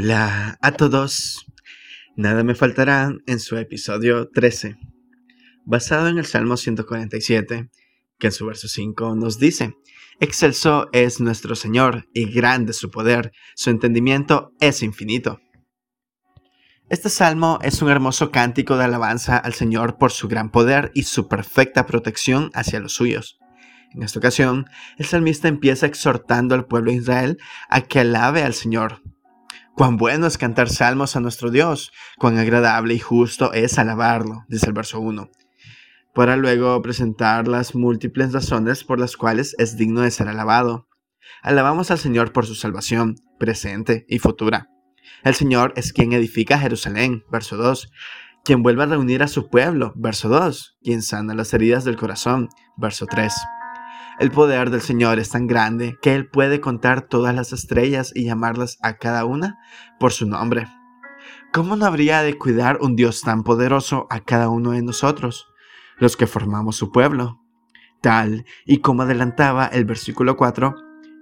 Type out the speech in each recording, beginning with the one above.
Hola a todos. Nada me faltará en su episodio 13, basado en el Salmo 147, que en su verso 5 nos dice, Excelso es nuestro Señor y grande su poder, su entendimiento es infinito. Este salmo es un hermoso cántico de alabanza al Señor por su gran poder y su perfecta protección hacia los suyos. En esta ocasión, el salmista empieza exhortando al pueblo de Israel a que alabe al Señor, Cuán bueno es cantar salmos a nuestro Dios, cuán agradable y justo es alabarlo, dice el verso 1, para luego presentar las múltiples razones por las cuales es digno de ser alabado. Alabamos al Señor por su salvación, presente y futura. El Señor es quien edifica Jerusalén, verso 2, quien vuelve a reunir a su pueblo, verso 2, quien sana las heridas del corazón, verso 3. El poder del Señor es tan grande que Él puede contar todas las estrellas y llamarlas a cada una por su nombre. ¿Cómo no habría de cuidar un Dios tan poderoso a cada uno de nosotros, los que formamos su pueblo? Tal y como adelantaba el versículo 4,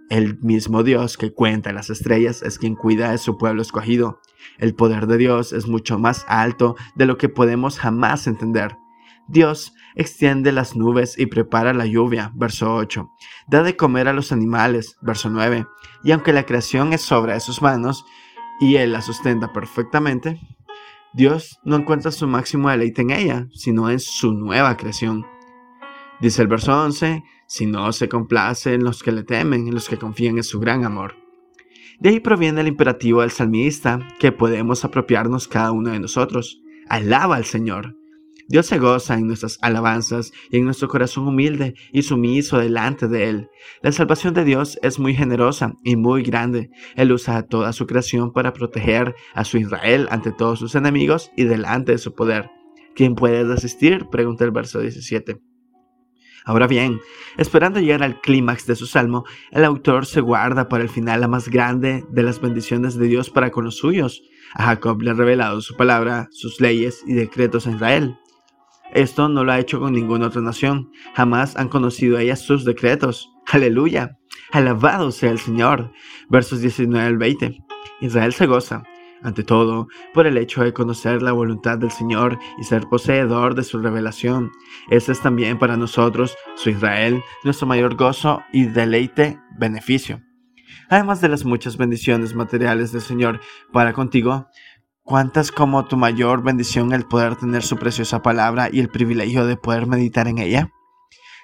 el mismo Dios que cuenta las estrellas es quien cuida de su pueblo escogido. El poder de Dios es mucho más alto de lo que podemos jamás entender. Dios extiende las nubes y prepara la lluvia, verso 8. Da de comer a los animales, verso 9. Y aunque la creación es obra de sus manos y Él la sustenta perfectamente, Dios no encuentra su máximo deleite en ella, sino en su nueva creación. Dice el verso 11, si no se complace en los que le temen, en los que confían en su gran amor. De ahí proviene el imperativo del salmista que podemos apropiarnos cada uno de nosotros. Alaba al Señor. Dios se goza en nuestras alabanzas y en nuestro corazón humilde y sumiso delante de Él. La salvación de Dios es muy generosa y muy grande. Él usa toda su creación para proteger a su Israel ante todos sus enemigos y delante de su poder. ¿Quién puede resistir? Pregunta el verso 17. Ahora bien, esperando llegar al clímax de su salmo, el autor se guarda para el final la más grande de las bendiciones de Dios para con los suyos. A Jacob le ha revelado su palabra, sus leyes y decretos a Israel. Esto no lo ha hecho con ninguna otra nación. Jamás han conocido ellas sus decretos. Aleluya. Alabado sea el Señor. Versos 19 al 20. Israel se goza, ante todo, por el hecho de conocer la voluntad del Señor y ser poseedor de su revelación. Este es también para nosotros, su Israel, nuestro mayor gozo y deleite, beneficio. Además de las muchas bendiciones materiales del Señor para contigo, ¿Cuántas como tu mayor bendición el poder tener su preciosa palabra y el privilegio de poder meditar en ella?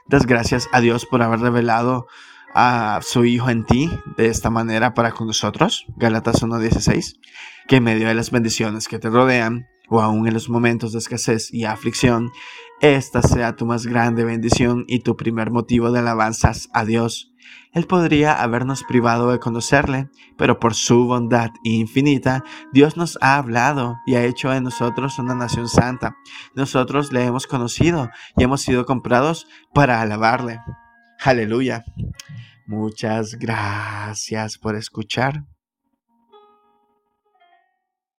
Das gracias a Dios por haber revelado a su Hijo en ti de esta manera para con nosotros. Galatas 1.16. Que en medio de las bendiciones que te rodean, o aún en los momentos de escasez y aflicción, esta sea tu más grande bendición y tu primer motivo de alabanzas a Dios. Él podría habernos privado de conocerle, pero por su bondad infinita, Dios nos ha hablado y ha hecho de nosotros una nación santa. Nosotros le hemos conocido y hemos sido comprados para alabarle. Aleluya. Muchas gracias por escuchar.